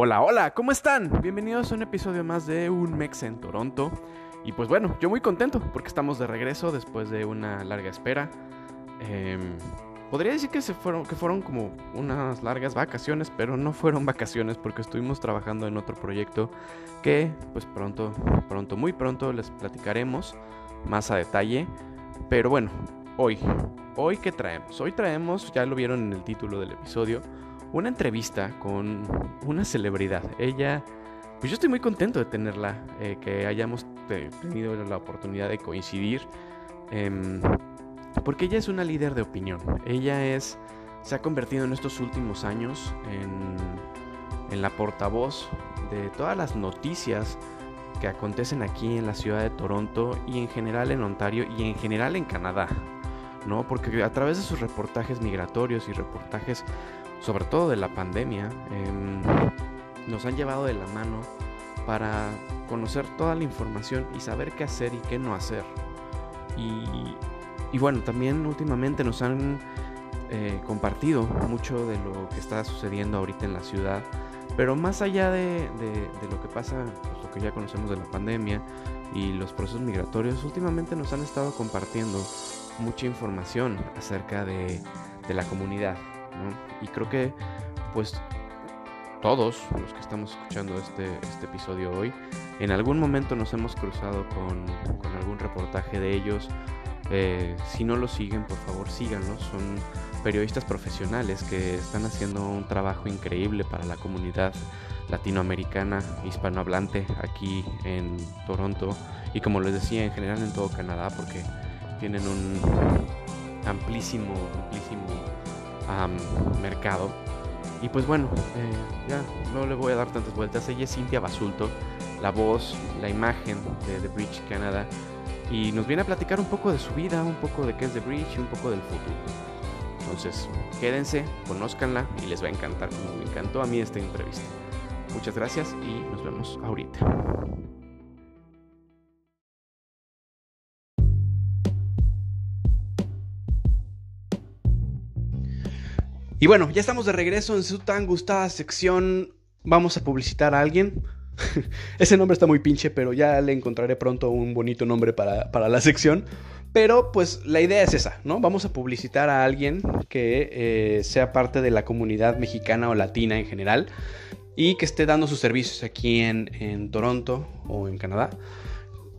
Hola, hola, ¿cómo están? Bienvenidos a un episodio más de Un Mex en Toronto. Y pues bueno, yo muy contento porque estamos de regreso después de una larga espera. Em, podría decir que, se fueron, que fueron como unas largas vacaciones, pero no fueron vacaciones porque estuvimos trabajando en otro proyecto que pues pronto, pronto, muy pronto les platicaremos más a detalle. Pero bueno, hoy, hoy qué traemos? Hoy traemos, ya lo vieron en el título del episodio, una entrevista con una celebridad. Ella, pues yo estoy muy contento de tenerla, eh, que hayamos tenido la oportunidad de coincidir, em, porque ella es una líder de opinión. Ella es, se ha convertido en estos últimos años en, en la portavoz de todas las noticias que acontecen aquí en la ciudad de Toronto y en general en Ontario y en general en Canadá. ¿no? Porque a través de sus reportajes migratorios y reportajes sobre todo de la pandemia, em, nos han llevado de la mano para conocer toda la información y saber qué hacer y qué no hacer. Y, bueno, también últimamente nos han eh, compartido mucho de lo que está sucediendo ahorita en la ciudad. Pero más allá de, lo que pasa, pues, lo que ya conocemos de la pandemia y los procesos migratorios, últimamente nos han estado compartiendo mucha información acerca de, de la comunidad, y creo que pues todos los que estamos escuchando este, este episodio hoy, en algún momento nos hemos cruzado con, algún reportaje de ellos. Eh, si no lo siguen, por favor síganlos. Son periodistas profesionales que están haciendo un trabajo increíble para la comunidad latinoamericana, hispanohablante aquí en Toronto y como les decía en general en todo Canadá porque tienen un amplísimo, amplísimo mercado. Y pues bueno, eh, ya no le voy a dar tantas vueltas. Ella es Cintia Basulto, la voz, la imagen de The Bridge Canada. Y nos viene a platicar un poco de su vida, un poco de qué es The Bridge y un poco del futuro. Entonces, quédense, conózcanla y les va a encantar, como me encantó a mí esta entrevista. Muchas gracias y nos vemos ahorita. Y bueno, ya estamos de regreso en su tan gustada sección. Vamos a publicitar a alguien. Ese nombre está muy pinche, pero ya le encontraré pronto un bonito nombre para, la sección. Pero pues la idea es esa, ¿no? Vamos a publicitar a alguien que eh, sea parte de la comunidad mexicana o latina en general y que esté dando sus servicios aquí en, Toronto o en Canadá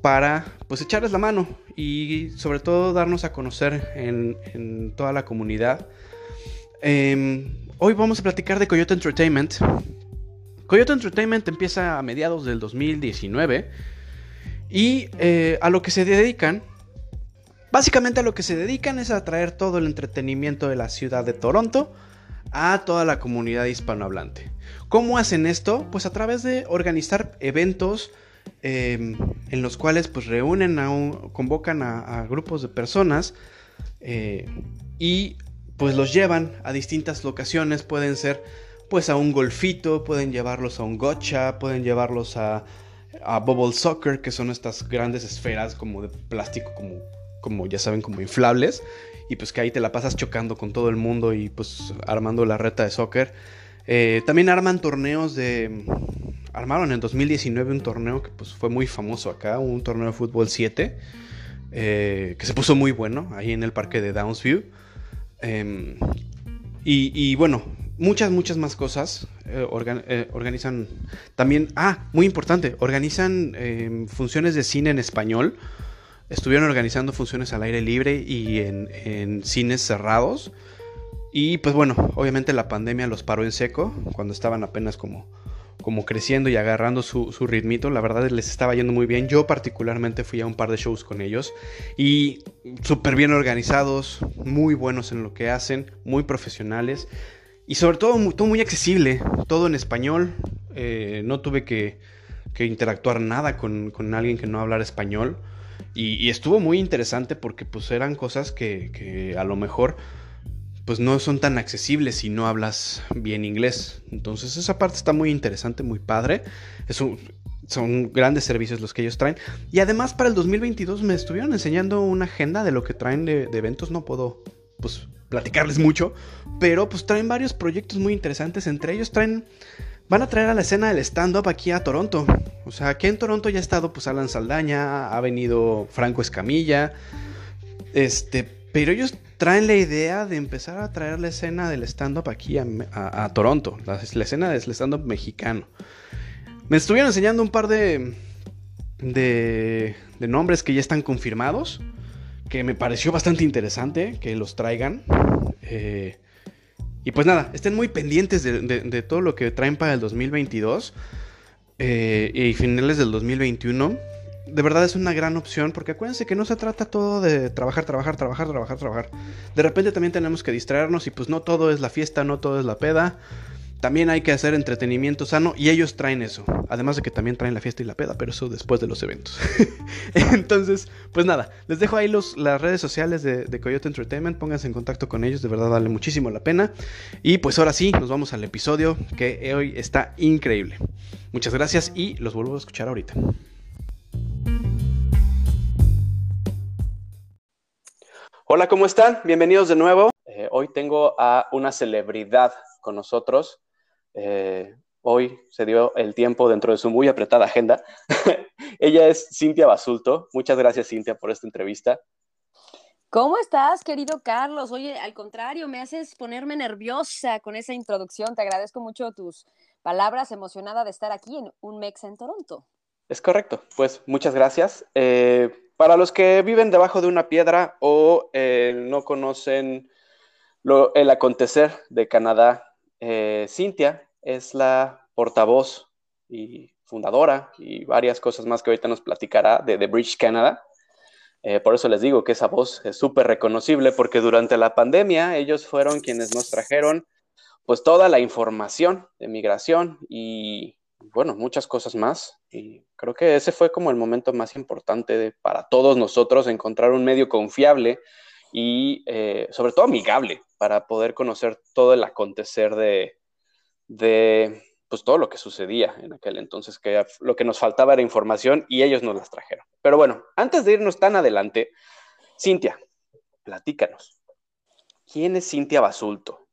para pues echarles la mano y sobre todo darnos a conocer en, en toda la comunidad Em, hoy vamos a platicar de Coyote Entertainment. Coyote Entertainment empieza a mediados del 2019 y eh, a lo que se dedican, básicamente a lo que se dedican es a traer todo el entretenimiento de la ciudad de Toronto a toda la comunidad hispanohablante. ¿Cómo hacen esto? Pues a través de organizar eventos em, en los cuales pues reúnen a un, convocan a, grupos de personas eh, y pues los llevan a distintas locaciones, pueden ser pues a un golfito, pueden llevarlos a un gotcha, pueden llevarlos a, a bubble soccer, que son estas grandes esferas como de plástico, como, como ya saben, como inflables, y pues que ahí te la pasas chocando con todo el mundo y pues armando la reta de soccer. Eh, también arman torneos de... Armaron en 2019 un torneo que pues fue muy famoso acá, un torneo de fútbol 7, eh, que se puso muy bueno ahí en el parque de Downsview. Em, y, bueno, muchas, muchas más cosas. Eh, eh, organizan también, ah, muy importante, organizan em, funciones de cine en español. Estuvieron organizando funciones al aire libre y en, cines cerrados. Y pues bueno, obviamente la pandemia los paró en seco cuando estaban apenas como como creciendo y agarrando su, ritmito. La verdad les estaba yendo muy bien. Yo particularmente fui a un par de shows con ellos y súper bien organizados, muy buenos en lo que hacen, muy profesionales y sobre todo muy, todo muy accesible, todo en español. Eh, no tuve que, interactuar nada con, alguien que no hablara español. Y, estuvo muy interesante porque pues eran cosas que a lo mejor pues no son tan accesibles si no hablas bien inglés. Entonces esa parte está muy interesante, muy padre. son grandes servicios los que ellos traen. Y además para el 2022 me estuvieron enseñando una agenda de lo que traen de, eventos. No puedo pues platicarles mucho, pero pues traen varios proyectos muy interesantes. Entre ellos traen van a traer a la escena del stand-up aquí a Toronto. O sea, aquí en Toronto ya ha estado pues Alan Saldaña, ha venido Franco Escamilla, este, pero ellos traen la idea de empezar a traer la escena del stand-up aquí a, Toronto, la, escena del stand-up mexicano. Me estuvieron enseñando un par de, de, de nombres que ya están confirmados, que me pareció bastante interesante que los traigan. Eh, y pues nada, estén muy pendientes de, todo lo que traen para el 2022 eh, y finales del 2021. De verdad es una gran opción porque acuérdense que no se trata todo de trabajar, trabajar, trabajar, trabajar, trabajar. De repente también tenemos que distraernos y pues no todo es la fiesta, no todo es la peda. También hay que hacer entretenimiento sano y ellos traen eso. Además de que también traen la fiesta y la peda, pero eso después de los eventos. Entonces, pues nada, les dejo ahí los, las redes sociales de, Coyote Entertainment. Pónganse en contacto con ellos, de verdad vale muchísimo la pena. Y pues ahora sí, nos vamos al episodio que hoy está increíble. Muchas gracias y los vuelvo a escuchar ahorita. Hola, ¿cómo están? Bienvenidos de nuevo. Eh, hoy tengo a una celebridad con nosotros. Eh, hoy se dio el tiempo dentro de su muy apretada agenda. Ella es Cintia Basulto. Muchas gracias, Cintia, por esta entrevista. ¿Cómo estás, querido Carlos? Oye, al contrario, me haces ponerme nerviosa con esa introducción. Te agradezco mucho tus palabras, emocionada de estar aquí en Un Mex en Toronto. Es correcto, pues muchas gracias. Eh, para los que viven debajo de una piedra o eh, no conocen el acontecer de Canadá, eh, Cintia es la portavoz y fundadora y varias cosas más que ahorita nos platicará de The Bridge Canada. Eh, por eso les digo que esa voz es súper reconocible porque durante la pandemia ellos fueron quienes nos trajeron pues toda la información de migración y bueno, muchas cosas más. Y creo que ese fue como el momento más importante para todos nosotros, encontrar un medio confiable y eh, sobre todo amigable para poder conocer todo el acontecer de, de pues todo lo que sucedía en aquel entonces, que lo que nos faltaba era información y ellos nos las trajeron. Pero bueno, antes de irnos tan adelante, Cintia, platícanos. ¿Quién es Cintia Basulto?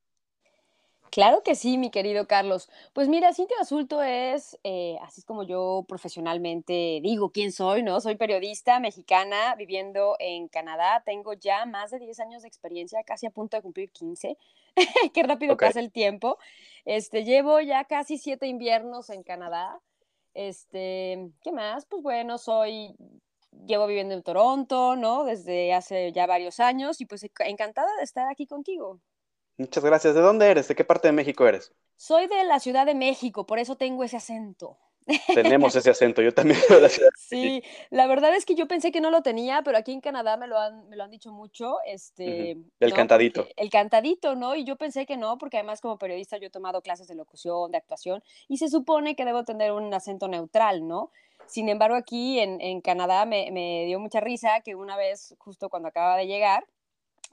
Claro que sí, mi querido Carlos. Pues mira, Cintia Basulto es, eh, así es como yo profesionalmente digo quién soy, ¿no? Soy periodista mexicana viviendo en Canadá. Tengo ya más de 10 años de experiencia, casi a punto de cumplir 15. Qué rápido pasa el tiempo. Este, llevo ya casi siete inviernos en Canadá. Este, ¿qué más? Pues bueno, soy, llevo viviendo en Toronto, ¿no? Desde hace ya varios años y pues encantada de estar aquí contigo. Muchas gracias. ¿De dónde eres? ¿De qué parte de México eres? Soy de la Ciudad de México, por eso tengo ese acento. Tenemos ese acento, yo también de la ciudad. Sí, la verdad es que yo pensé que no lo tenía, pero aquí en Canadá me lo han, me lo han dicho mucho. Este, El cantadito. El cantadito, ¿no? Y yo pensé que no, porque además como periodista yo he tomado clases de locución, de actuación, y se supone que debo tener un acento neutral, ¿no? Sin embargo, aquí en, en Canadá me, me dio mucha risa que una vez, justo cuando acaba de llegar,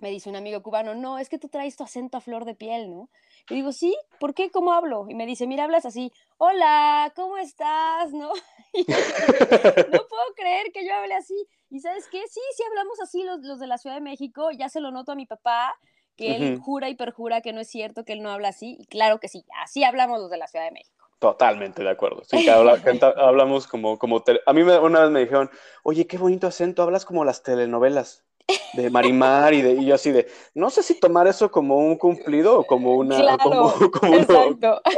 me dice un amigo cubano, no, es que tú traes tu acento a flor de piel, ¿no? Y digo, sí, ¿por qué? ¿Cómo hablo? Y me dice, mira, hablas así, hola, ¿cómo estás? ¿No? no puedo creer que yo hable así. ¿Y sabes qué? Sí, sí hablamos así los, los de la Ciudad de México, ya se lo noto a mi papá, que él jura y perjura que no es cierto, que él no habla así. Y claro que sí, así hablamos los de la Ciudad de México. Totalmente de acuerdo. Sí, que hablamos como, como a mí me, una vez me dijeron, oye, qué bonito acento, hablas como las telenovelas de Marimar y, de, y yo así de, no sé si tomar eso como un cumplido o como una como,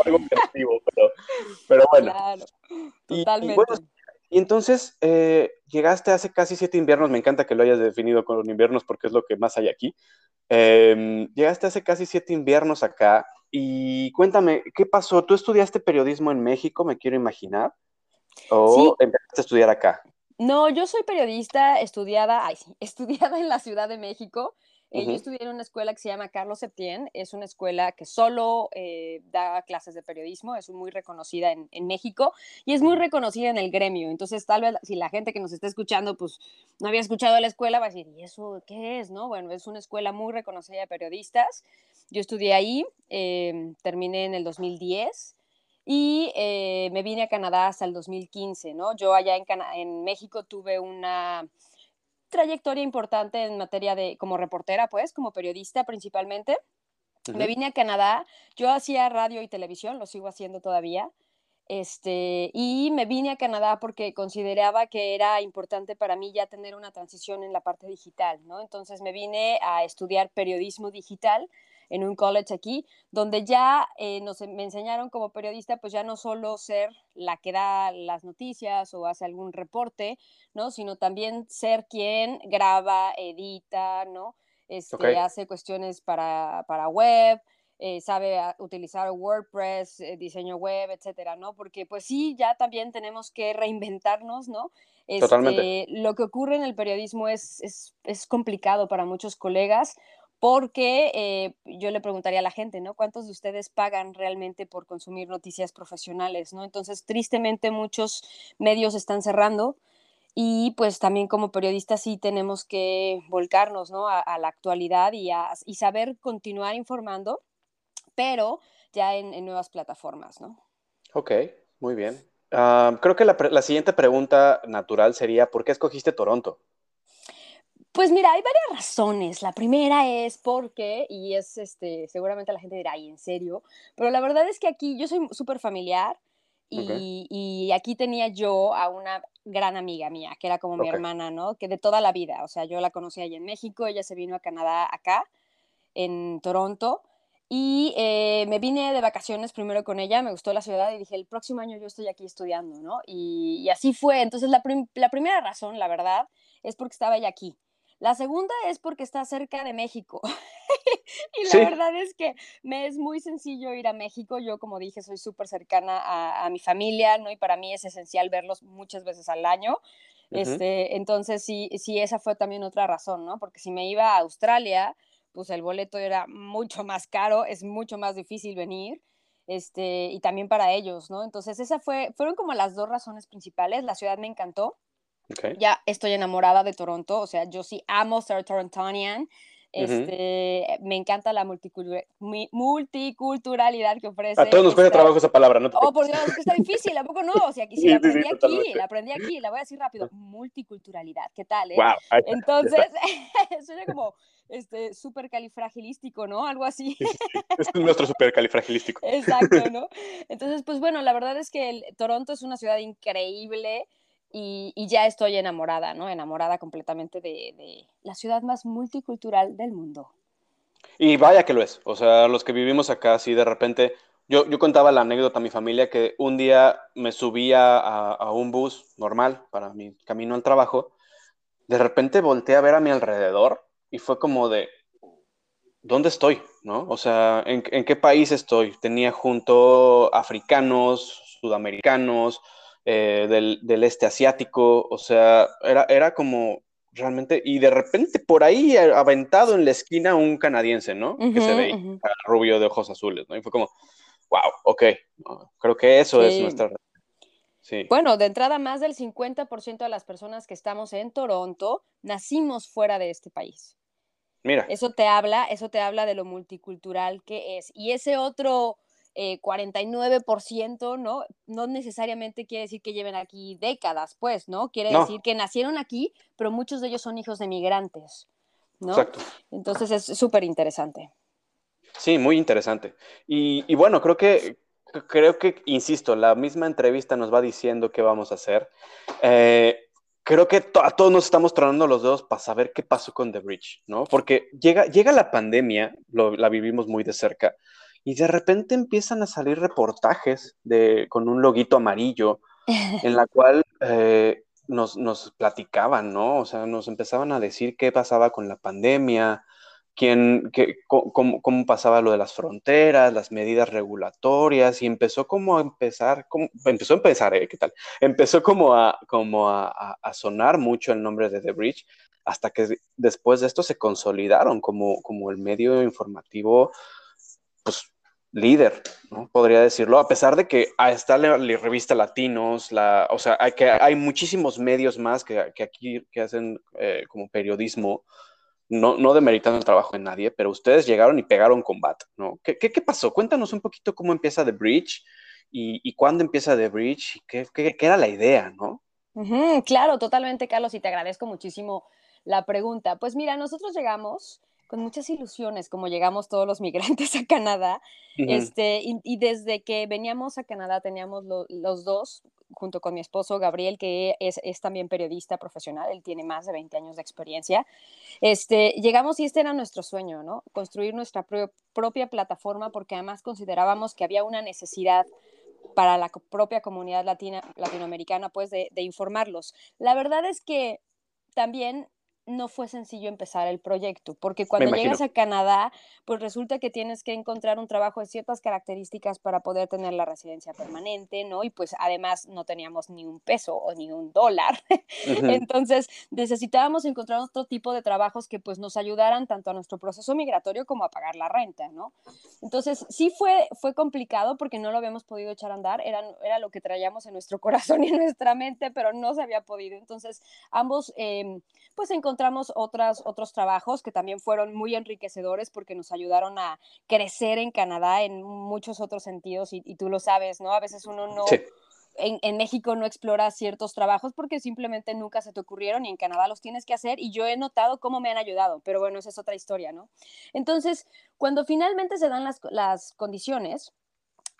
algo creativo, pero, pero bueno. totalmente. Y, entonces eh, llegaste hace casi siete inviernos, me encanta que lo hayas definido con los inviernos porque es lo que más hay aquí. Em, llegaste hace casi siete inviernos acá y cuéntame, ¿qué pasó? ¿Tú estudiaste periodismo en México, me quiero imaginar? ¿O empezaste a estudiar acá? No, yo soy periodista estudiada, ay, sí, estudiada en la Ciudad de México. Eh, yo estudié en una escuela que se llama Carlos Septién. Es una escuela que solo eh, da clases de periodismo. Es muy reconocida en, en, México y es muy reconocida en el gremio. Entonces, tal vez si la gente que nos está escuchando, pues no había escuchado la escuela, va a decir, ¿y eso qué es? ¿No? Bueno, es una escuela muy reconocida de periodistas. Yo estudié ahí, eh, terminé en el 2010 y eh, me vine a Canadá hasta el 2015, ¿no? Yo allá en, en México tuve una trayectoria importante en materia de, como reportera, pues, como periodista principalmente. Me vine a Canadá, yo hacía radio y televisión, lo sigo haciendo todavía, Este, y me vine a Canadá porque consideraba que era importante para mí ya tener una transición en la parte digital, ¿no? Entonces me vine a estudiar periodismo digital en un college aquí, donde ya eh, nos, me enseñaron como periodista, pues ya no solo ser la que da las noticias o hace algún reporte, ¿no? Sino también ser quien graba, edita, ¿no? Este, Hace cuestiones para, para web, eh, sabe utilizar WordPress, eh, diseño web, etcétera, ¿no? Porque pues sí, ya también tenemos que reinventarnos, ¿no? Totalmente. Lo que ocurre en el periodismo es, es, es complicado para muchos colegas porque eh, yo le preguntaría a la gente, ¿no? ¿Cuántos de ustedes pagan realmente por consumir noticias profesionales, ¿no? Entonces, tristemente, muchos medios están cerrando y pues también como periodistas sí tenemos que volcarnos, ¿no? A, la actualidad y, saber continuar informando pero ya en, nuevas plataformas, ¿no? Ok, muy bien. Ah, creo que la, siguiente pregunta natural sería, ¿por qué escogiste Toronto? Pues mira, hay varias razones. La primera es porque, y es este, seguramente la gente dirá, ay, en serio, pero la verdad es que aquí yo soy súper familiar y, aquí tenía yo a una gran amiga mía, que era como mi hermana, ¿no? Que de toda la vida, o sea, yo la conocí allá en México, ella se vino a Canadá acá, en Toronto, y eh, me vine de vacaciones primero con ella, me gustó la ciudad y dije, el próximo año yo estoy aquí estudiando, ¿no? Y, así fue. Entonces, la, primera razón, la verdad, es porque estaba ella aquí. La segunda es porque está cerca de México. y la verdad es que me es muy sencillo ir a México. Yo, como dije, soy súper cercana a, mi familia, ¿no? Y para mí es esencial verlos muchas veces al año. este, entonces, sí, sí, esa fue también otra razón, ¿no? Porque si me iba a Australia, pues el boleto era mucho más caro, es mucho más difícil venir, este, y también para ellos, ¿no? Entonces, esas fue, fueron como las dos razones principales. La ciudad me encantó. Ya estoy enamorada de Toronto, o sea, yo sí amo ser torontonian. Este, Me encanta la multiculturalidad que ofrece. A todos nos cuesta trabajo esa palabra, ¿no? oh, por Dios, que está difícil, ¿a poco no? O sea, aquí sí, la aprendí aquí, la aprendí aquí, la voy a decir rápido. Multiculturalidad, ¿qué tal? Eh? Wow, Entonces, suena como este, califragilístico, ¿no? Algo así. es nuestro califragilístico. Exacto, ¿no? Entonces, pues bueno, la verdad es que Toronto es una ciudad increíble y, ya estoy enamorada, ¿no? Enamorada completamente de, la ciudad más multicultural del mundo. Y vaya que lo es. O sea, los que vivimos acá, sí, de repente, yo, yo contaba la anécdota a mi familia que un día me subía a, un bus normal para mi camino al trabajo. De repente volteé a ver a mi alrededor y fue como de, ¿dónde estoy? ¿No? O sea, ¿en, qué país estoy? Tenía junto africanos, sudamericanos, eh, del, este asiático, o sea, era, era como realmente, y de repente por ahí aventado en la esquina un canadiense, ¿no? que se ve rubio de ojos azules, ¿no? Y fue como, wow, ok, creo que eso es nuestra... Sí. Bueno, de entrada, más del 50% de las personas que estamos en Toronto nacimos fuera de este país. Mira. Eso te habla, eso te habla de lo multicultural que es. Y ese otro 49%, eh, ¿no? No necesariamente quiere decir que lleven aquí décadas, pues, ¿no? Quiere decir que nacieron aquí, pero muchos de ellos son hijos de migrantes, ¿no? Exacto. Entonces es súper interesante. Sí, muy interesante. Y, bueno, creo que, creo que, insisto, la misma entrevista nos va diciendo qué vamos a hacer. Eh, creo que a todos nos estamos tronando los dedos para saber qué pasó con The Bridge, ¿no? Porque llega, llega la pandemia, la vivimos muy de cerca, y de repente empiezan a salir reportajes de, con un loguito amarillo, en la cual eh, nos, nos, platicaban, ¿no? O sea, nos empezaban a decir qué pasaba con la pandemia, quién, qué, cómo, cómo, pasaba lo de las fronteras, las medidas regulatorias, y empezó como a empezar, como, empezó a empezar, ¿eh? ¿Qué tal? Empezó como a, como a, a, sonar mucho el nombre de The Bridge, hasta que después de esto se consolidaron como, como el medio informativo, pues líder, ¿no? Podría decirlo, a pesar de que está la, revista Latinos, la, o sea, hay, que, hay muchísimos medios más que, que aquí que hacen eh, como periodismo, no, no demeritando el trabajo de nadie, pero ustedes llegaron y pegaron combate, ¿no? ¿Qué, qué, qué pasó? Cuéntanos un poquito cómo empieza The Bridge y, y cuándo empieza The Bridge y qué, qué, era la idea, ¿no? claro, totalmente, Carlos, y te agradezco muchísimo la pregunta. Pues mira, nosotros llegamos con muchas ilusiones, como llegamos todos los migrantes a Canadá. este, y, desde que veníamos a Canadá teníamos los dos, junto con mi esposo Gabriel, que es, es, también periodista profesional, él tiene más de 20 años de experiencia. Este, llegamos y este era nuestro sueño, ¿no? Construir nuestra propia plataforma porque además considerábamos que había una necesidad para la propia comunidad latina, latinoamericana, pues de, de informarlos. La verdad es que también no fue sencillo empezar el proyecto, porque cuando llegas a Canadá, pues resulta que tienes que encontrar un trabajo de ciertas características para poder tener la residencia permanente, ¿no? Y pues además no teníamos ni un peso o ni un dólar. Entonces necesitábamos encontrar otro tipo de trabajos que pues nos ayudaran tanto a nuestro proceso migratorio como a pagar la renta, ¿no? Entonces sí fue, fue complicado porque no lo habíamos podido echar a andar, era, era lo que traíamos en nuestro corazón y en nuestra mente, pero no se había podido. Entonces ambos em, pues encontramos encontramos otras, otros trabajos que también fueron muy enriquecedores porque nos ayudaron a crecer en Canadá en muchos otros sentidos y, tú lo sabes, ¿no? A veces uno no... En, en, México no explora ciertos trabajos porque simplemente nunca se te ocurrieron y en Canadá los tienes que hacer y yo he notado cómo me han ayudado, pero bueno, esa es otra historia, ¿no? Entonces, cuando finalmente se dan las, las condiciones,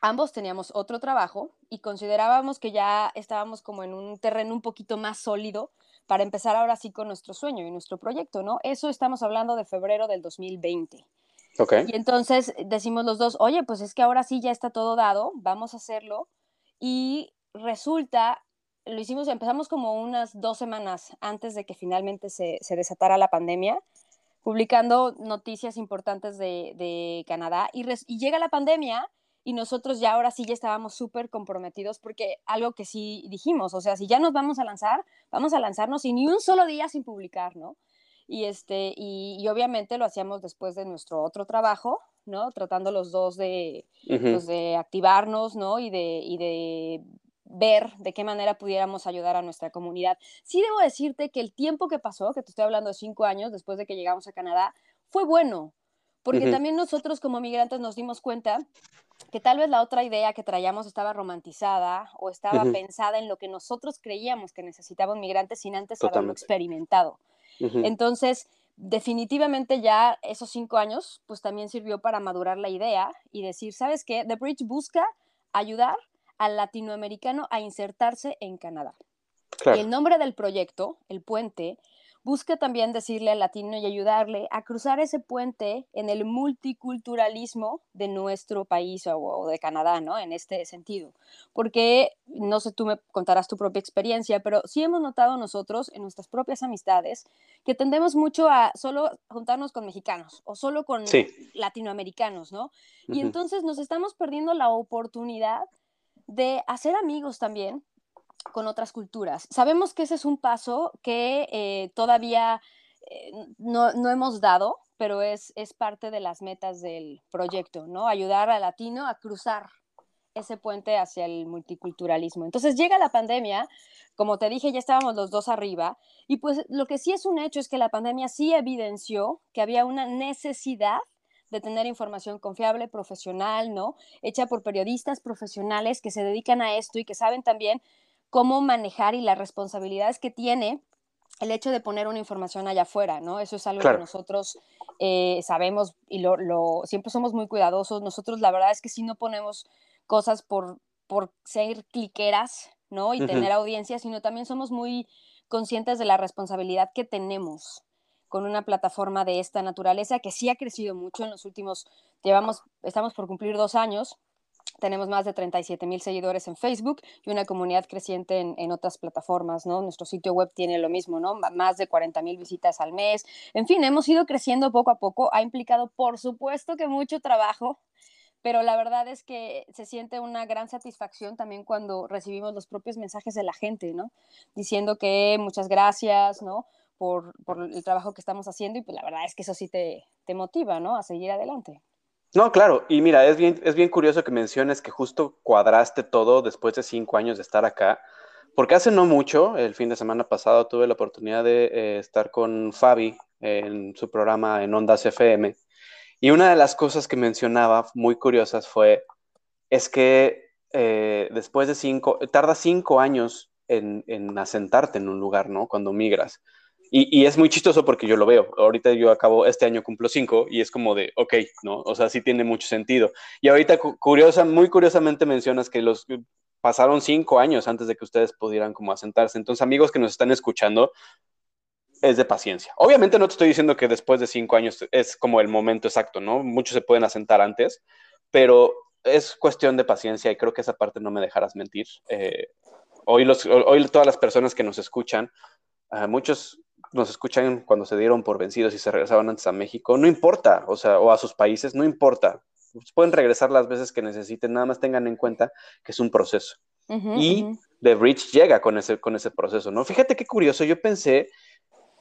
ambos teníamos otro trabajo y considerábamos que ya estábamos como en un terreno un poquito más sólido para empezar ahora sí con nuestro sueño y nuestro proyecto, ¿no? Eso estamos hablando de febrero del 2020. Ok. Y entonces decimos los dos, oye, pues es que ahora sí ya está todo dado, vamos a hacerlo. Y resulta, lo hicimos, empezamos como unas dos semanas antes de que finalmente se, desatara la pandemia, publicando noticias importantes de, Canadá. Y, y llega la pandemia y nosotros ya ahora sí ya estábamos súper comprometidos porque algo que sí dijimos, o sea, si ya nos vamos a lanzar, vamos a lanzarnos y ni un solo día sin publicar, ¿no? Y, este, y, obviamente lo hacíamos después de nuestro otro trabajo, ¿no? Tratando los dos de, pues, de activarnos, ¿no? Y de, y de ver de qué manera pudiéramos ayudar a nuestra comunidad. Sí debo decirte que el tiempo que pasó, que te estoy hablando de cinco años después de que llegamos a Canadá, fue bueno, porque también nosotros como migrantes nos dimos cuenta que tal vez la otra idea que traíamos estaba romantizada o estaba pensada en lo que nosotros creíamos que necesitaba un migrante sin antes haberlo experimentado. Entonces, definitivamente ya esos cinco años, pues también sirvió para madurar la idea y decir, ¿sabes qué? The Bridge busca ayudar al latinoamericano a insertarse en Canadá. Y el nombre del proyecto, el puente, busca también decirle al latino y ayudarle a cruzar ese puente en el multiculturalismo de nuestro país o, de Canadá, ¿no? En este sentido. Porque, no sé, tú me contarás tu propia experiencia, pero sí hemos notado nosotros en nuestras propias amistades que tendemos mucho a solo juntarnos con mexicanos o solo con latinoamericanos, ¿no? Y entonces nos estamos perdiendo la oportunidad de hacer amigos también con otras culturas. Sabemos que ese es un paso que eh, todavía eh, no, hemos dado, pero es, es parte de las metas del proyecto, ¿no? Ayudar al latino a cruzar ese puente hacia el multiculturalismo. Entonces llega la pandemia, como te dije, ya estábamos los dos arriba, y pues lo que sí es un hecho es que la pandemia sí evidenció que había una necesidad de tener información confiable, profesional, ¿no? Hecha por periodistas profesionales que se dedican a esto y que saben también cómo manejar y las responsabilidades que tiene el hecho de poner una información allá afuera, ¿no? Eso es algo que nosotros eh, sabemos y lo, siempre somos muy cuidadosos. Nosotros la verdad es que si no ponemos cosas por, por ser cliqueras, ¿no? Y tener audiencia, sino también somos muy conscientes de la responsabilidad que tenemos con una plataforma de esta naturaleza que sí ha crecido mucho en los últimos, llevamos, estamos por cumplir dos años tenemos más de 37 mil seguidores en Facebook y una comunidad creciente en, otras plataformas, ¿no? Nuestro sitio web tiene lo mismo, ¿no? Más de 40 mil visitas al mes. En fin, hemos ido creciendo poco a poco. Ha implicado, por supuesto, que mucho trabajo, pero la verdad es que se siente una gran satisfacción también cuando recibimos los propios mensajes de la gente, ¿no? Diciendo que muchas gracias, ¿no? Por, el trabajo que estamos haciendo y pues la verdad es que eso sí te, te motiva, ¿no? A seguir adelante. No, claro, y mira, es bien, es bien curioso que menciones que justo cuadraste todo después de cinco años de estar acá, porque hace no mucho, el fin de semana pasado, tuve la oportunidad de eh, estar con Fabi en su programa en Ondas FM, y una de las cosas que mencionaba muy curiosas fue, es que eh, después de cinco, tarda cinco años en, en asentarte en un lugar, ¿no? Cuando migras. Y, es muy chistoso porque yo lo veo. Ahorita yo acabo, este año cumplo cinco y es como de, ok, ¿no? O sea, sí tiene mucho sentido. Y ahorita, curiosa, muy curiosamente mencionas que los pasaron cinco años antes de que ustedes pudieran como asentarse. Entonces, amigos que nos están escuchando, es de paciencia. Obviamente no te estoy diciendo que después de cinco años es como el momento exacto, ¿no? Muchos se pueden asentar antes, pero es cuestión de paciencia y creo que esa parte no me dejarás mentir. Eh, hoy, los, hoy todas las personas que nos escuchan, uh, muchos nos escuchan cuando se dieron por vencidos y se regresaban antes a México, no importa, o sea, o a sus países, no importa. Pueden regresar las veces que necesiten, nada más tengan en cuenta que es un proceso. y The Bridge llega con ese, con ese proceso, ¿no? Fíjate qué curioso, yo pensé,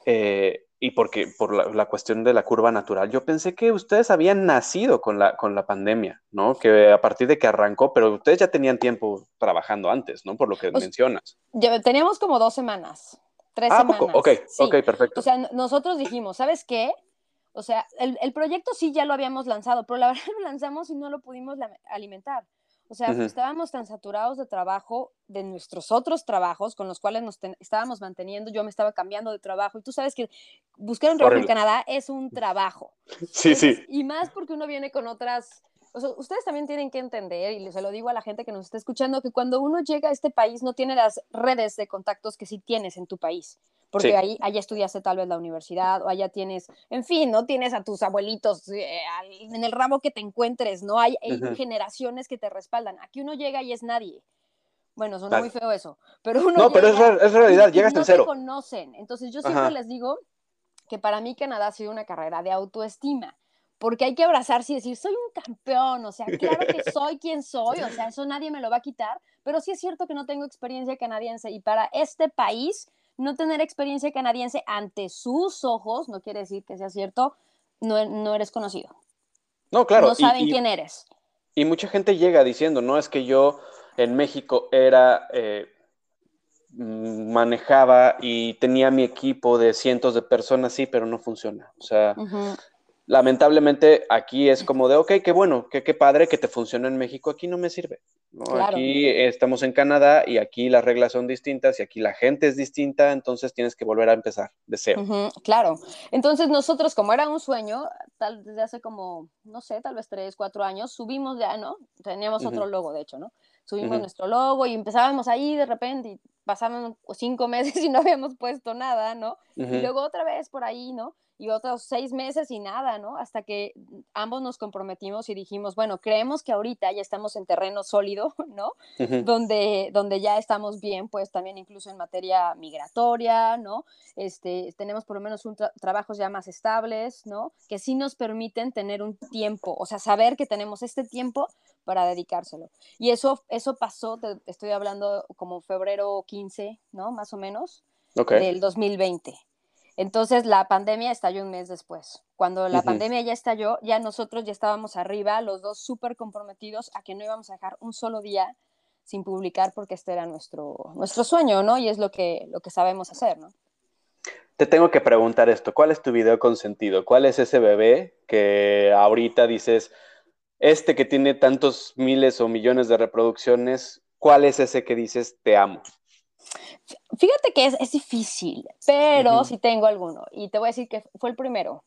eh, y porque por la, la, cuestión de la curva natural, yo pensé que ustedes habían nacido con la, con la pandemia, ¿no? Que a partir de que arrancó, pero ustedes ya tenían tiempo trabajando antes, ¿no? Por lo que mencionas. Ya, teníamos como dos semanas. Tres ah, semanas. Poco? Ok, ok, perfecto. O sea, nosotros dijimos, ¿sabes qué? O sea, el, el, proyecto sí ya lo habíamos lanzado, pero la verdad lo lanzamos y no lo pudimos alimentar. O sea, estábamos tan saturados de trabajo, de nuestros otros trabajos con los cuales nos estábamos manteniendo. Yo me estaba cambiando de trabajo y tú sabes que buscar un trabajo en Canadá es un trabajo. Sí, sí. Y más porque uno viene con otras ustedes también tienen que entender, y se lo digo a la gente que nos está escuchando, que cuando uno llega a este país no tiene las redes de contactos que sí tienes en tu país. Porque ahí allá estudiaste tal vez la universidad, o allá tienes, en fin, no tienes a tus abuelitos eh, en el ramo que te encuentres, ¿no? Hay, generaciones que te respaldan. Aquí uno llega y es nadie. Bueno, suena muy feo eso, pero uno No, pero es, realidad, llegas en cero. No conocen. Entonces yo siempre les digo que para mí Canadá ha sido una carrera de autoestima porque hay que abrazarse y decir, soy un campeón, o sea, claro que soy quien soy, o sea, eso nadie me lo va a quitar, pero sí es cierto que no tengo experiencia canadiense y para este país no tener experiencia canadiense ante sus ojos no quiere decir que sea cierto, no, no eres conocido. No, claro. No saben quién eres. Y mucha gente llega diciendo, no, es que yo en México era... Eh, manejaba y tenía mi equipo de cientos de personas, sí, pero no funciona. O sea, lamentablemente aquí es como de, ok, qué bueno, qué, qué padre que te funcione en México, aquí no me sirve. Aquí estamos en Canadá y aquí las reglas son distintas y aquí la gente es distinta, entonces tienes que volver a empezar de cero. claro, entonces nosotros como era un sueño, tal, desde hace como, no sé, tal vez tres, cuatro años, subimos ya, ¿no? Teníamos otro logo, de hecho, ¿no? Subimos nuestro logo y empezábamos ahí de repente y pasaban cinco meses y no habíamos puesto nada, ¿no? Y luego otra vez por ahí, ¿no? Y otros seis meses y nada, ¿no? Hasta que ambos nos comprometimos y dijimos, bueno, creemos que ahorita ya estamos en terreno sólido, ¿no? donde, donde ya estamos bien, pues también incluso en materia migratoria, ¿no? Este, tenemos por lo menos un trabajos ya más estables, ¿no? Que sí nos permiten tener un tiempo, o sea, saber que tenemos este tiempo para dedicárselo. Y eso, eso pasó, te, estoy hablando como febrero 15, ¿no? Más o menos, del 2020. Entonces la pandemia estalló un mes después. Cuando la pandemia ya estalló, ya nosotros ya estábamos arriba, los dos súper comprometidos a que no íbamos a dejar un solo día sin publicar porque este era nuestro, nuestro sueño, ¿no? Y es lo que, lo que sabemos hacer, ¿no? Te tengo que preguntar esto, ¿cuál es tu video consentido? ¿Cuál es ese bebé que ahorita dices, este que tiene tantos miles o millones de reproducciones, ¿cuál es ese que dices, te amo? Fíjate que es, es difícil, pero sí tengo alguno. Y te voy a decir que fue el primero.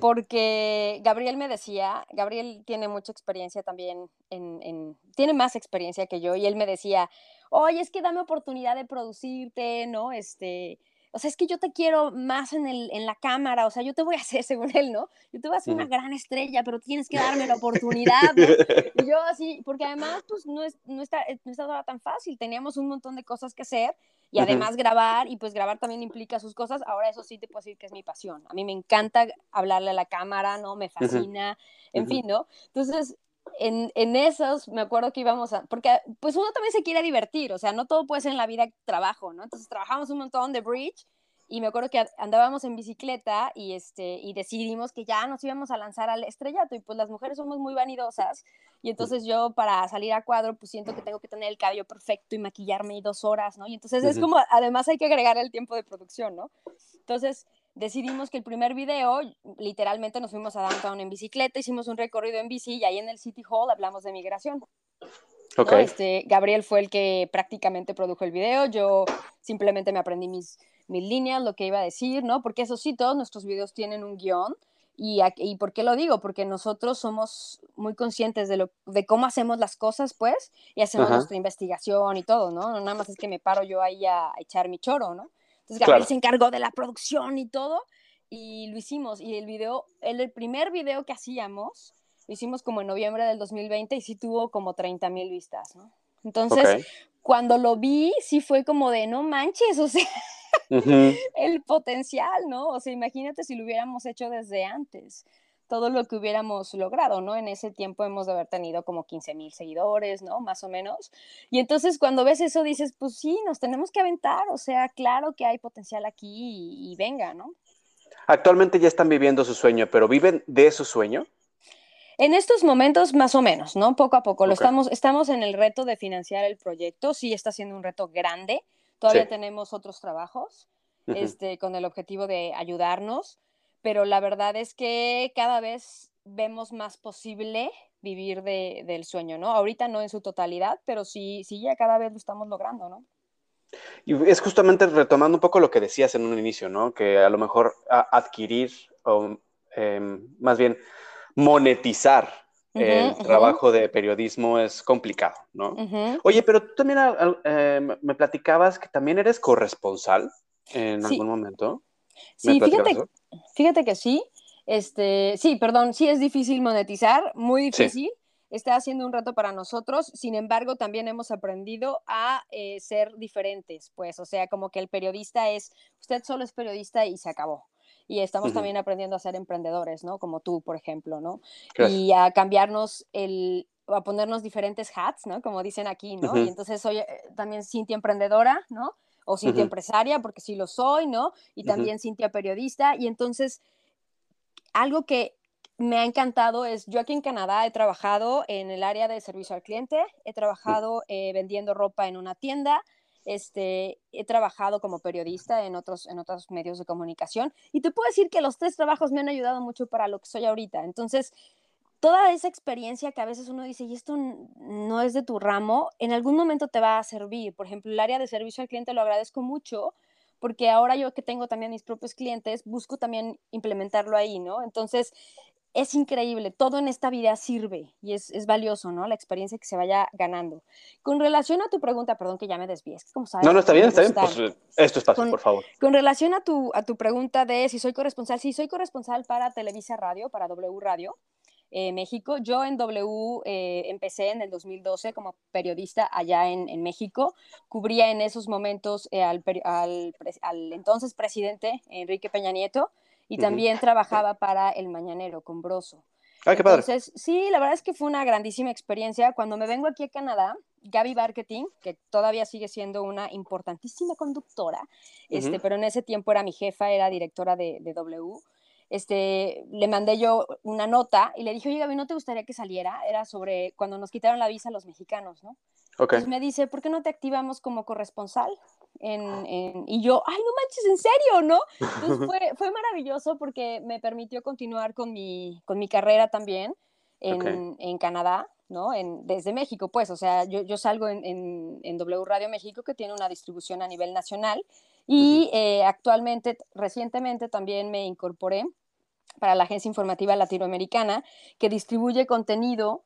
Porque Gabriel me decía, Gabriel tiene mucha experiencia también en, en, tiene más experiencia que yo, y él me decía, oye, es que dame oportunidad de producirte, ¿no? Este, o sea, es que yo te quiero más en, el, en la cámara, o sea, yo te voy a hacer, según él, ¿no? Yo te voy a hacer una gran estrella, pero tienes que darme la oportunidad, ¿no? Y yo así, porque además, pues, no, es, no, está, eh, no estaba tan fácil, teníamos un montón de cosas que hacer, y además grabar, y pues grabar también implica sus cosas, ahora eso sí te puedo decir que es mi pasión, a mí me encanta hablarle a la cámara, ¿no? Me fascina, en fin, ¿no? Entonces, en, en, esos me acuerdo que íbamos a, porque pues uno también se quiere divertir, o sea, no todo puede ser en la vida trabajo, ¿no? Entonces trabajamos un montón de bridge y me acuerdo que andábamos en bicicleta y, este, y decidimos que ya nos íbamos a lanzar al estrellato y pues las mujeres somos muy vanidosas y entonces yo para salir a cuadro pues siento que tengo que tener el cabello perfecto y maquillarme dos horas, ¿no? Y entonces es como, además hay que agregar el tiempo de producción, ¿no? Entonces decidimos que el primer video, literalmente nos fuimos a Downtown en bicicleta, hicimos un recorrido en bici y ahí en el City Hall hablamos de migración. Okay. Este, Gabriel fue el que prácticamente produjo el video, yo simplemente me aprendí mis, mis líneas, lo que iba a decir, ¿no? Porque eso sí, todos nuestros videos tienen un guion. Y, y, por qué lo digo? Porque nosotros somos muy conscientes de, lo, de cómo hacemos las cosas, pues, y hacemos nuestra investigación y todo, ¿no? Nada más es que me paro yo ahí a, echar mi choro, ¿no? Entonces Gabriel se encargó de la producción y todo, y lo hicimos. Y el video, el, el primer video que hacíamos, lo hicimos como en noviembre del 2020 y sí tuvo como 30 mil vistas, ¿no? Entonces, cuando lo vi, sí fue como de, no manches, o sea, el potencial, ¿no? O sea, imagínate si lo hubiéramos hecho desde antes, todo lo que hubiéramos logrado, ¿no? En ese tiempo hemos de haber tenido como 15 mil seguidores, ¿no? Más o menos. Y entonces cuando ves eso dices, pues sí, nos tenemos que aventar, o sea, claro que hay potencial aquí y, venga, ¿no? Actualmente ya están viviendo su sueño, pero ¿viven de su sueño? En estos momentos, más o menos, ¿no? Poco a poco. Lo estamos, estamos en el reto de financiar el proyecto. Sí, está siendo un reto grande. Todavía tenemos otros trabajos este, con el objetivo de ayudarnos, pero la verdad es que cada vez vemos más posible vivir de, del sueño, ¿no? Ahorita no en su totalidad, pero sí, sí ya cada vez lo estamos logrando, ¿no? Y es justamente retomando un poco lo que decías en un inicio, ¿no? Que a lo mejor adquirir, o em, más bien monetizar el trabajo de periodismo es complicado, ¿no? Oye, pero tú también eh, me platicabas que también eres corresponsal en algún momento. Sí, fíjate, fíjate que sí. Este, sí, perdón, sí es difícil monetizar, muy difícil. Está haciendo un reto para nosotros, sin embargo, también hemos aprendido a eh, ser diferentes, pues, o sea, como que el periodista es, usted solo es periodista y se acabó y estamos también aprendiendo a ser emprendedores, ¿no? Como tú, por ejemplo, ¿no? Y a cambiarnos el, a ponernos diferentes hats, ¿no? Como dicen aquí, ¿no? Y entonces soy eh, también Cintia emprendedora, ¿no? O Cintia empresaria, porque sí lo soy, ¿no? Y también Cintia periodista. Y entonces, algo que me ha encantado es, yo aquí en Canadá he trabajado en el área de servicio al cliente, he trabajado eh, vendiendo ropa en una tienda, este, he trabajado como periodista en otros, en otros medios de comunicación y te puedo decir que los tres trabajos me han ayudado mucho para lo que soy ahorita. Entonces, toda esa experiencia que a veces uno dice, y esto no es de tu ramo, en algún momento te va a servir. Por ejemplo, el área de servicio al cliente lo agradezco mucho porque ahora yo que tengo también mis propios clientes, busco también implementarlo ahí, ¿no? Entonces, es increíble, todo en esta vida sirve y es, valioso, ¿no? La experiencia que se vaya ganando. Con relación a tu pregunta, perdón que ya me desvíes, como sabes. No, no, está bien, está bien, pues esto es fácil, por favor. Con relación a tu, a tu pregunta de si soy corresponsal, sí, soy corresponsal para Televisa Radio, para W Radio. Eh, México. Yo en W eh, empecé en el 2012 como periodista allá en, en México. Cubría en esos momentos al, al, al, entonces presidente Enrique Peña Nieto y también trabajaba para El Mañanero con Broso. Ay, qué padre. Entonces, sí, la verdad es que fue una grandísima experiencia. Cuando me vengo aquí a Canadá, Gaby Marketing, que todavía sigue siendo una importantísima conductora, este, pero en ese tiempo era mi jefa, era directora de, de W, este, le mandé yo una nota y le dije, oye Gaby, ¿no te gustaría que saliera? Era sobre cuando nos quitaron la visa a los mexicanos, ¿no? Okay. Entonces me dice, ¿por qué no te activamos como corresponsal? En, y yo, ay, no manches, ¿en serio, no? Entonces fue, fue maravilloso porque me permitió continuar con mi, con mi carrera también en, en Canadá, ¿no? En, desde México, pues, o sea, yo, yo salgo en, en, W Radio México, que tiene una distribución a nivel nacional, y eh, actualmente, recientemente también me incorporé para la Agencia Informativa Latinoamericana, que distribuye contenido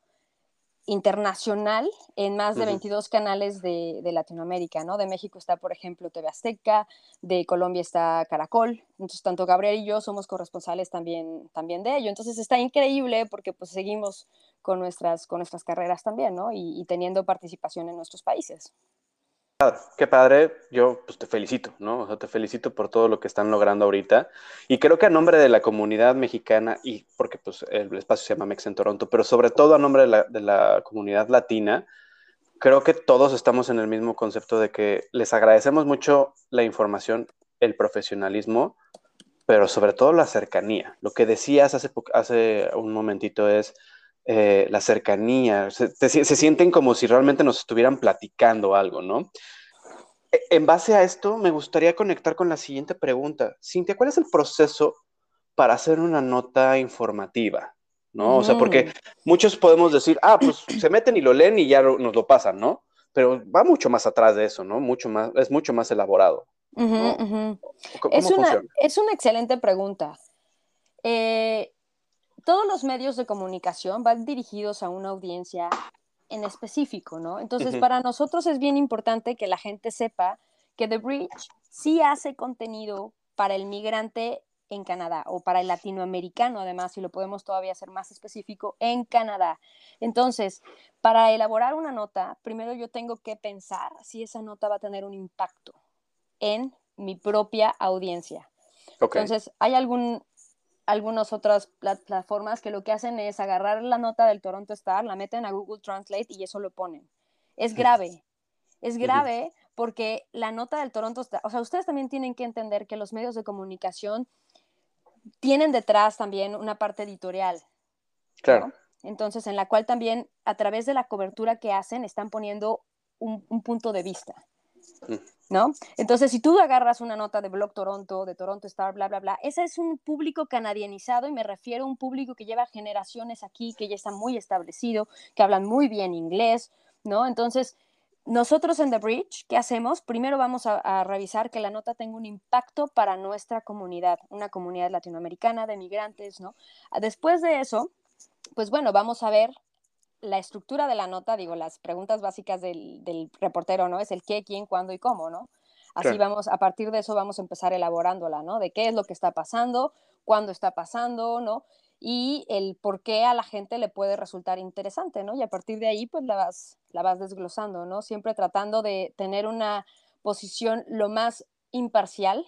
internacional en más de 22 canales de, Latinoamérica, ¿no? De México está, por ejemplo, TV Azteca, de Colombia está Caracol, entonces tanto Gabriel y yo somos corresponsales también, también de ello, entonces está increíble porque pues seguimos con nuestras, con nuestras carreras también, ¿no? y teniendo participación en nuestros países. Qué padre, yo pues te felicito, ¿no? O sea, te felicito por todo lo que están logrando ahorita. Y creo que a nombre de la comunidad mexicana, y porque pues el espacio se llama Mex en Toronto, pero sobre todo a nombre de la, de la comunidad latina, creo que todos estamos en el mismo concepto de que les agradecemos mucho la información, el profesionalismo, pero sobre todo la cercanía. Lo que decías hace, hace un momentito es eh, la cercanía, se, sienten como si realmente nos estuvieran platicando algo, ¿no? E, en base a esto, me gustaría conectar con la siguiente pregunta. Cintia, ¿cuál es el proceso para hacer una nota informativa? ¿No? O sea, porque muchos podemos decir, ah, pues se meten y lo leen y ya nos lo pasan, ¿no? Pero va mucho más atrás de eso, ¿no? Mucho más, es mucho más elaborado. es, una, es, una, excelente pregunta. Eh, todos los medios de comunicación van dirigidos a una audiencia en específico, ¿no? Entonces, para nosotros es bien importante que la gente sepa que The Bridge sí hace contenido para el migrante en Canadá o para el latinoamericano, además, si lo podemos todavía hacer más específico, en Canadá. Entonces, para elaborar una nota, primero yo tengo que pensar si esa nota va a tener un impacto en mi propia audiencia. Entonces, hay algún, algunas otras plataformas que lo que hacen es agarrar la nota del Toronto Star, la meten a Google Translate y eso lo ponen. Es grave. Es grave porque la nota del Toronto Star, o sea, ustedes también tienen que entender que los medios de comunicación tienen detrás también una parte editorial. Claro. Entonces, en la cual también a través de la cobertura que hacen están poniendo un, punto de vista. ¿No? Entonces, si tú agarras una nota de Blog Toronto, de Toronto Star, bla, bla, bla, ese es un público canadianizado y me refiero a un público que lleva generaciones aquí, que ya está muy establecido, que hablan muy bien inglés, ¿no? Entonces, nosotros en The Bridge, ¿qué hacemos? Primero vamos a, revisar que la nota tenga un impacto para nuestra comunidad, una comunidad latinoamericana de migrantes, ¿no? Después de eso, pues bueno, vamos a ver la estructura de la nota, digo, las preguntas básicas del, reportero, ¿no? Es el qué, quién, cuándo y cómo, ¿no? Así vamos, a partir de eso vamos a empezar elaborándola, ¿no? De qué es lo que está pasando, cuándo está pasando, ¿no? y el por qué a la gente le puede resultar interesante, ¿no? Y a partir de ahí, pues la vas, la vas desglosando, ¿no? Siempre tratando de tener una posición lo más imparcial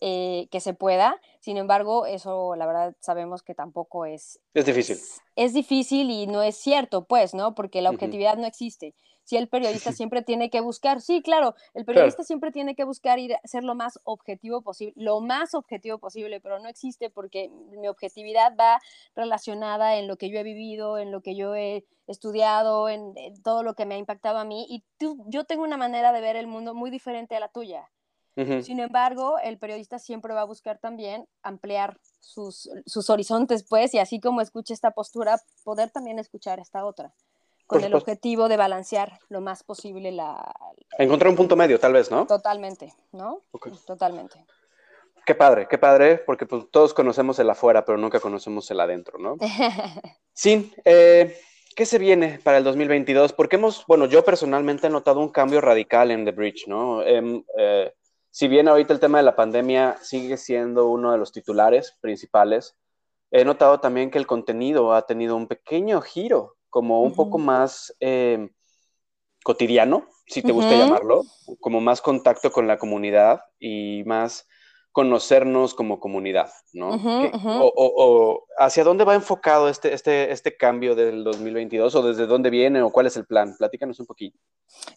eh, que se pueda. Sin embargo, eso la verdad sabemos que tampoco es... Es difícil. Es, difícil y no es cierto, pues, ¿no? Porque la objetividad no existe si el periodista siempre tiene que buscar, sí, claro, el periodista siempre tiene que buscar ir ser lo más objetivo posible, lo más objetivo posible, pero no existe porque mi objetividad va relacionada en lo que yo he vivido, en lo que yo he estudiado, en, todo lo que me ha impactado a mí y tú, yo tengo una manera de ver el mundo muy diferente a la tuya. Sin embargo, el periodista siempre va a buscar también ampliar sus, sus horizontes, pues, y así como escucha esta postura, poder también escuchar esta otra con el objetivo de balancear lo más posible la... Encontrar un punto medio, tal vez, ¿no? Totalmente, ¿no? Totalmente. Qué padre, qué padre, porque pues, todos conocemos el afuera, pero nunca conocemos el adentro, ¿no? sí, eh, ¿qué se viene para el 2022? Porque hemos, bueno, yo personalmente he notado un cambio radical en The Bridge, ¿no? Em, eh, si bien ahorita el tema de la pandemia sigue siendo uno de los titulares principales, he notado también que el contenido ha tenido un pequeño giro como un poco más eh, cotidiano, si te gusta llamarlo, como más contacto con la comunidad y más conocernos como comunidad, ¿no? O, hacia dónde va enfocado este, este, este cambio del 2022 o desde dónde viene o cuál es el plan? Platícanos un poquito.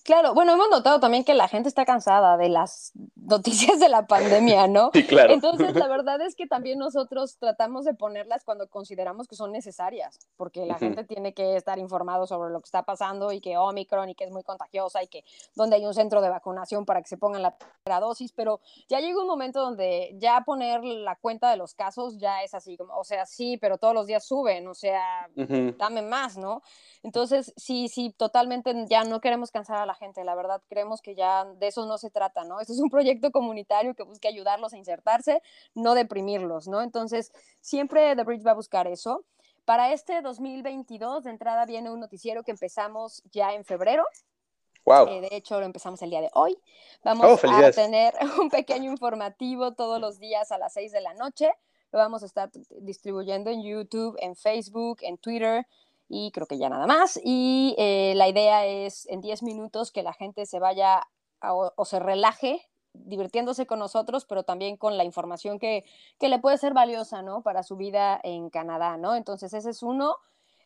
Claro, bueno, hemos notado también que la gente está cansada de las noticias de la pandemia, ¿no? Sí, claro. Entonces, la verdad es que también nosotros tratamos de ponerlas cuando consideramos que son necesarias, porque la gente tiene que estar informado sobre lo que está pasando y que Omicron y que es muy contagiosa y que donde hay un centro de vacunación para que se pongan la dosis, pero ya llega un momento donde ya poner la cuenta de los casos ya es así, como, o sea, sí, pero todos los días suben, o sea, dame más, ¿no? Entonces, sí, sí, totalmente ya no queremos cansar a la gente, la verdad, creemos que ya de eso no se trata, ¿no? Este es un proyecto comunitario que busca ayudarlos a insertarse, no deprimirlos, ¿no? Entonces, siempre The Bridge va a buscar eso. Para este 2022, de entrada viene un noticiero que empezamos ya en febrero, Wow. Eh, de hecho, lo empezamos el día de hoy. Vamos oh, a tener un pequeño informativo todos los días a las 6 de la noche. Lo vamos a estar distribuyendo en YouTube, en Facebook, en Twitter y creo que ya nada más. Y eh, la idea es en 10 minutos que la gente se vaya o, se relaje divirtiéndose con nosotros, pero también con la información que, que, le puede ser valiosa, ¿no? Para su vida en Canadá, ¿no? Entonces, ese es uno.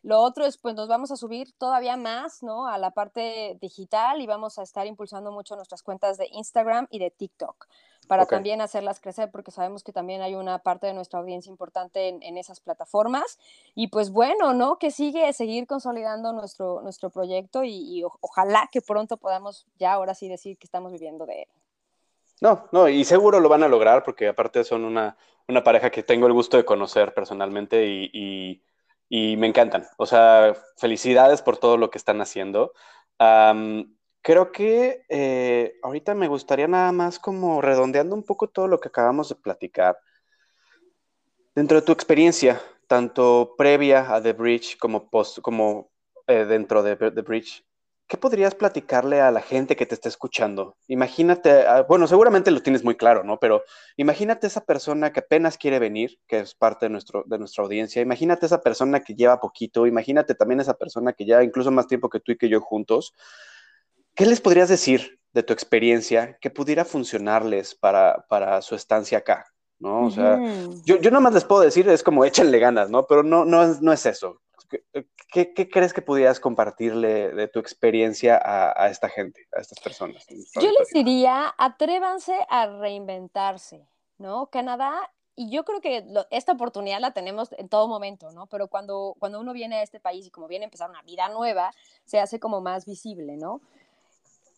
Lo otro es, pues nos vamos a subir todavía más, ¿no? A la parte digital y vamos a estar impulsando mucho nuestras cuentas de Instagram y de TikTok para también hacerlas crecer, porque sabemos que también hay una parte de nuestra audiencia importante en, esas plataformas. Y pues bueno, ¿no? Que sigue seguir consolidando nuestro, nuestro proyecto y, ojalá que pronto podamos ya ahora sí decir que estamos viviendo de él. No, no, y seguro lo van a lograr porque aparte son una, una pareja que tengo el gusto de conocer personalmente y, y me encantan. O sea, felicidades por todo lo que están haciendo. Creo que eh, ahorita me gustaría nada más como redondeando un poco todo lo que acabamos de platicar. Dentro de tu experiencia, tanto previa a The Bridge como, post, como eh, dentro de The Bridge, ¿qué podrías platicarle a la gente que te está escuchando? Imagínate, ah, bueno, seguramente lo tienes muy claro, ¿no? Pero imagínate esa persona que apenas quiere venir, que es parte de, nuestro, de nuestra audiencia. Imagínate esa persona que lleva poquito. Imagínate también esa persona que lleva incluso más tiempo que tú y que yo juntos. ¿Qué les podrías decir de tu experiencia que pudiera funcionarles para, para su estancia acá? ¿no? O sea, yo, yo nomás les puedo decir, es como échenle ganas, ¿no? Pero no, no, no es eso. ¿Qué, crees que pudieras compartirle de tu experiencia a, esta gente, a estas personas? Yo les diría, atrévanse a reinventarse, ¿no? Canadá, y yo creo que esta oportunidad la tenemos en todo momento, ¿no? Pero cuando, cuando uno viene a este país y como viene a empezar una vida nueva, se hace como más visible, ¿no?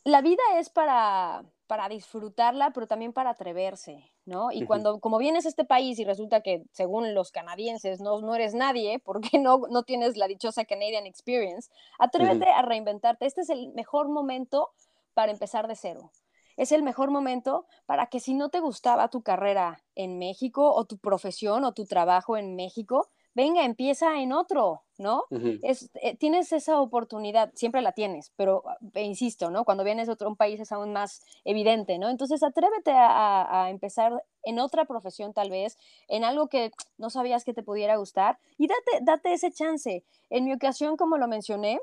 La vida es para, para disfrutarla, pero también para atreverse, ¿no? Y cuando, como vienes a este país y resulta que, según los canadienses, no, no eres nadie, porque no, no tienes la dichosa Canadian Experience, atrévete a reinventarte. Este es el mejor momento para empezar de cero. Es el mejor momento para que si no te gustaba tu carrera en México o tu profesión o tu trabajo en México, venga, empieza en otro, ¿no? es, eh, tienes esa oportunidad, siempre la tienes, pero eh, insisto, ¿no? Cuando vienes a otro un país es aún más evidente, ¿no? Entonces atrévete a, empezar en otra profesión tal vez, en algo que no sabías que te pudiera gustar y date, date ese chance. En mi ocasión, como lo mencioné,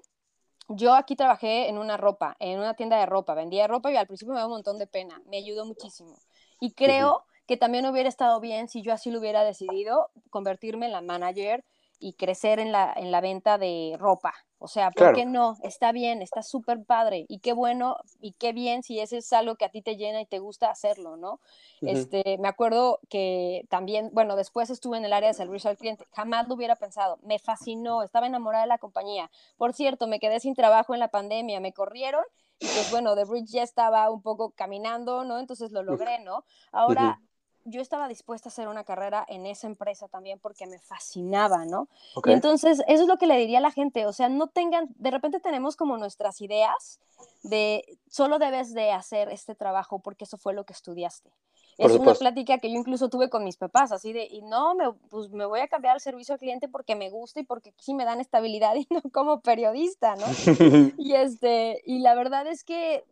yo aquí trabajé en una ropa, en una tienda de ropa, vendía ropa y al principio me daba un montón de pena, me ayudó muchísimo. Y creo que también hubiera estado bien si yo así lo hubiera decidido, convertirme en la manager y crecer en la, en la venta de ropa. O sea, ¿por qué no? Está bien, está súper padre. Y qué bueno y qué bien si ese es algo que a ti te llena y te gusta hacerlo, ¿no? este, me acuerdo que también, bueno, después estuve en el área de servicio al cliente. Jamás lo hubiera pensado. Me fascinó, estaba enamorada de la compañía. Por cierto, me quedé sin trabajo en la pandemia, me corrieron y pues bueno, The Bridge ya estaba un poco caminando, ¿no? Entonces lo logré, ¿no? Ahora yo estaba dispuesta a hacer una carrera en esa empresa también porque me fascinaba, ¿no? Y entonces, eso es lo que le diría a la gente, o sea, no tengan, de repente tenemos como nuestras ideas de solo debes de hacer este trabajo porque eso fue lo que estudiaste. es una plática que yo incluso tuve con mis papás, así de, y no, me, pues me voy a cambiar al servicio al cliente porque me gusta y porque sí me dan estabilidad y no como periodista, ¿no? y, este, y la verdad es que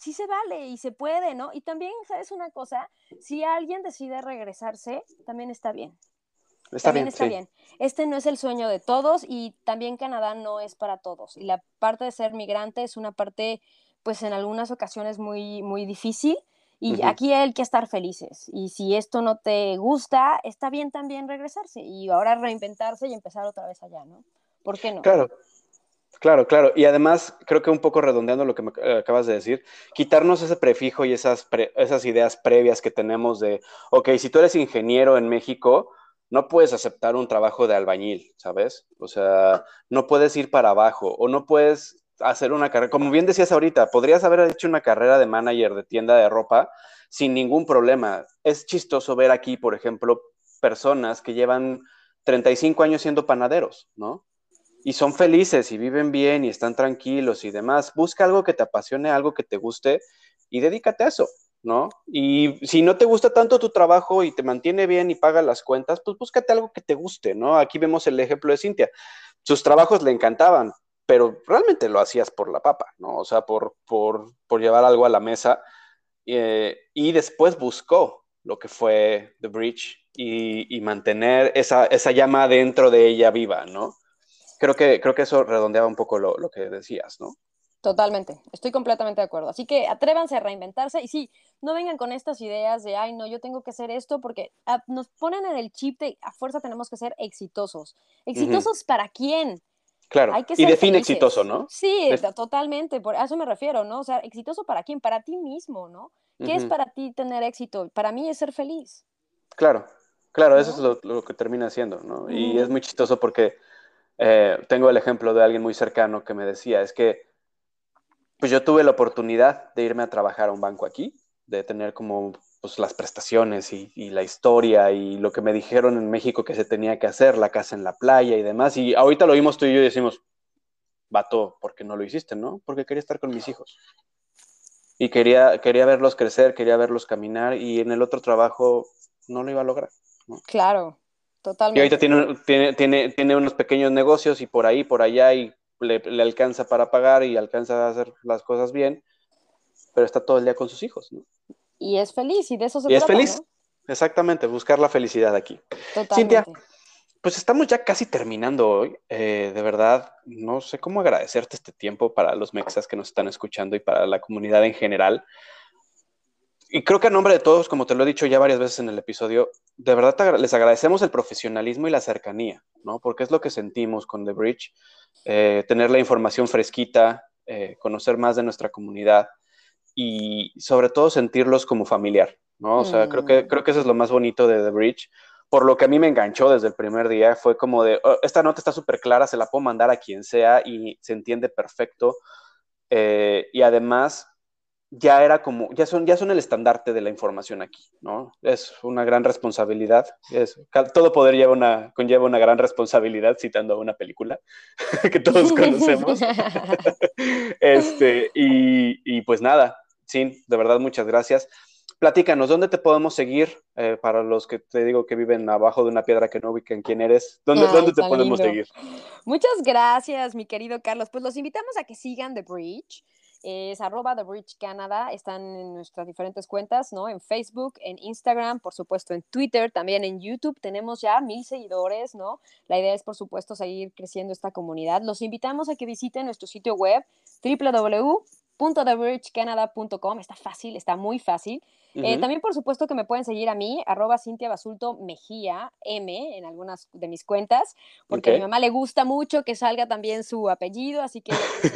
sí se vale y se puede, ¿no? Y también, ¿sabes una cosa? Si alguien decide regresarse, también está bien. Está también bien, está bien. Este no es el sueño de todos y también Canadá no es para todos. Y la parte de ser migrante es una parte, pues en algunas ocasiones muy, muy difícil. Y aquí hay que estar felices. Y si esto no te gusta, está bien también regresarse y ahora reinventarse y empezar otra vez allá, ¿no? ¿Por qué no? Claro, Claro, claro. Y además, creo que un poco redondeando lo que me eh, acabas de decir, quitarnos ese prefijo y esas, esas ideas previas que tenemos de, ok, si tú eres ingeniero en México, no puedes aceptar un trabajo de albañil, ¿sabes? O sea, no puedes ir para abajo o no puedes hacer una carrera, como bien decías ahorita, podrías haber hecho una carrera de manager de tienda de ropa sin ningún problema. Es chistoso ver aquí, por ejemplo, personas que llevan 35 años siendo panaderos, ¿no? Y son felices y viven bien y están tranquilos y demás. Busca algo que te apasione, algo que te guste y dedícate a eso, ¿no? Y si no te gusta tanto tu trabajo y te mantiene bien y paga las cuentas, pues búscate algo que te guste, ¿no? Aquí vemos el ejemplo de Cintia. Sus trabajos le encantaban, pero realmente lo hacías por la papa, ¿no? O sea, por, por, por llevar algo a la mesa. Eh, y después buscó lo que fue The Bridge y, y mantener esa, esa llama dentro de ella viva, ¿no? Creo que, creo que eso redondeaba un poco lo, lo, que decías, ¿no? Totalmente, estoy completamente de acuerdo. Así que atrévanse a reinventarse y sí, no vengan con estas ideas de, ay, no, yo tengo que hacer esto porque ah, nos ponen en el chip de a fuerza tenemos que ser exitosos. ¿Exitosos para quién? Claro, y define exitoso, ¿no? Sí, totalmente, por a eso me refiero, ¿no? O sea, exitoso para quién? Para ti mismo, ¿no? ¿Qué es para ti tener éxito? Para mí es ser feliz. Claro, claro, eso es lo, lo, que termina siendo, ¿no? Y es muy chistoso porque eh, tengo el ejemplo de alguien muy cercano que me decía, es que pues yo tuve la oportunidad de irme a trabajar a un banco aquí, de tener como pues, las prestaciones y, la historia y lo que me dijeron en México que se tenía que hacer, la casa en la playa y demás. Y ahorita lo vimos tú y yo y decimos, vato, ¿por qué no lo hiciste, no? Porque quería estar con mis hijos. y quería, quería verlos crecer, quería verlos caminar y en el otro trabajo no lo iba a lograr. Claro, totalmente. Y ahorita tiene, tiene, tiene, tiene unos pequeños negocios y por ahí, por allá y le, le, alcanza para pagar y alcanza a hacer las cosas bien, pero está todo el día con sus hijos. ¿no? Y es feliz y de eso se y trata. es feliz, ¿no? exactamente, buscar la felicidad aquí. Totalmente. Cintia, pues estamos ya casi terminando hoy. Eh, de verdad, no sé cómo agradecerte este tiempo para los mexas que nos están escuchando y para la comunidad en general. Y creo que a nombre de todos, como te lo he dicho ya varias veces en el episodio, de verdad les agradecemos el profesionalismo y la cercanía, ¿no? Porque es lo que sentimos con The Bridge, eh, tener la información fresquita, eh, conocer más de nuestra comunidad y sobre todo sentirlos como familiar, ¿no? O sea, mm. creo, que, creo que eso es lo más bonito de The Bridge por lo que a mí me enganchó desde el primer día, fue como de, oh, esta nota está súper clara, se la puedo mandar a quien sea y se entiende perfecto. Eh, y además, ya era como, ya son, ya son el estandarte de la información aquí, ¿no? Es una gran responsabilidad. Es, todo poder lleva una, conlleva una gran responsabilidad, citando una película que todos conocemos. este, y, y pues nada, sí, de verdad, muchas gracias platícanos, ¿dónde te podemos seguir eh, para los que te digo que viven abajo de una piedra que no ubican quién eres? ¿Dónde, Ay, ¿dónde te podemos lindo. seguir? Muchas gracias, mi querido Carlos. Pues los invitamos a que sigan The Bridge. Es arroba The Bridge Canada. Están en nuestras diferentes cuentas, ¿no? En Facebook, en Instagram, por supuesto en Twitter, también en YouTube. Tenemos ya mil seguidores, ¿no? La idea es, por supuesto, seguir creciendo esta comunidad. Los invitamos a que visiten nuestro sitio web www.thebridgecanada.com. Está fácil, está muy fácil. Uh -huh. eh, también, por supuesto, que me pueden seguir a mí, arroba Cintia Basulto Mejía, M, en algunas de mis cuentas, porque okay. a mi mamá le gusta mucho que salga también su apellido, así que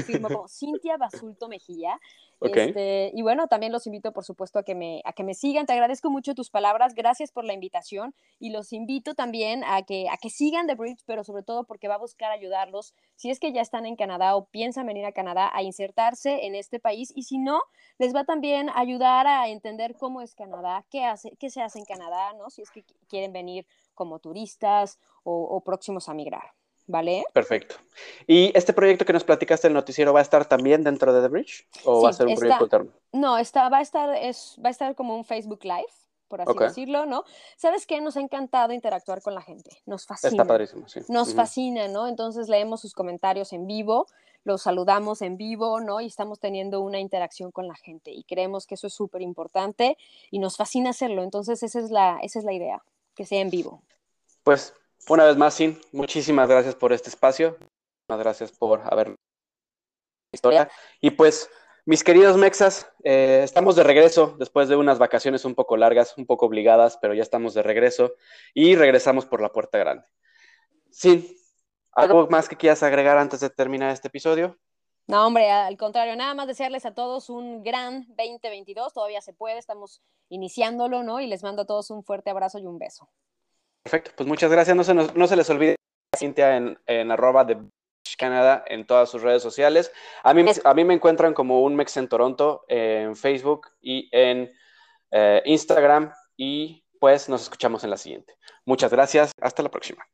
firmo como Cintia Basulto Mejía. Okay. Este, y bueno, también los invito, por supuesto, a que, me, a que me sigan. Te agradezco mucho tus palabras. Gracias por la invitación. Y los invito también a que, a que sigan The Bridge, pero sobre todo porque va a buscar ayudarlos. Si es que ya están en Canadá o piensan venir a Canadá, a insertarse en este país. Y si no, les va también a ayudar a entender cómo es Canadá, qué, hace, qué se hace en Canadá, ¿no? Si es que quieren venir como turistas o, o próximos a migrar. ¿Vale? Perfecto. ¿Y este proyecto que nos platicaste el noticiero va a estar también dentro de The Bridge? ¿O sí, va a ser un está, proyecto alterno? No, está, va, a estar, es, va a estar como un Facebook Live, por así okay. decirlo, ¿no? ¿Sabes qué? Nos ha encantado interactuar con la gente. Nos fascina. Está padrísimo, sí. Nos uh -huh. fascina, ¿no? Entonces leemos sus comentarios en vivo, los saludamos en vivo, ¿no? Y estamos teniendo una interacción con la gente. Y creemos que eso es súper importante y nos fascina hacerlo. Entonces, esa es, la, esa es la idea, que sea en vivo. Pues una vez más, Sin, muchísimas gracias por este espacio. Muchas gracias por haber historia. Y pues, mis queridos mexas, eh, estamos de regreso después de unas vacaciones un poco largas, un poco obligadas, pero ya estamos de regreso y regresamos por la puerta grande. Sin, ¿algo más que quieras agregar antes de terminar este episodio? No, hombre, al contrario, nada más desearles a todos un gran 2022, todavía se puede, estamos iniciándolo, ¿no? Y les mando a todos un fuerte abrazo y un beso. Perfecto, pues muchas gracias. No se, nos, no se les olvide Cintia en, en arroba de Canadá en todas sus redes sociales. A mí, a mí me encuentran como un Mex en Toronto en Facebook y en eh, Instagram. Y pues nos escuchamos en la siguiente. Muchas gracias. Hasta la próxima.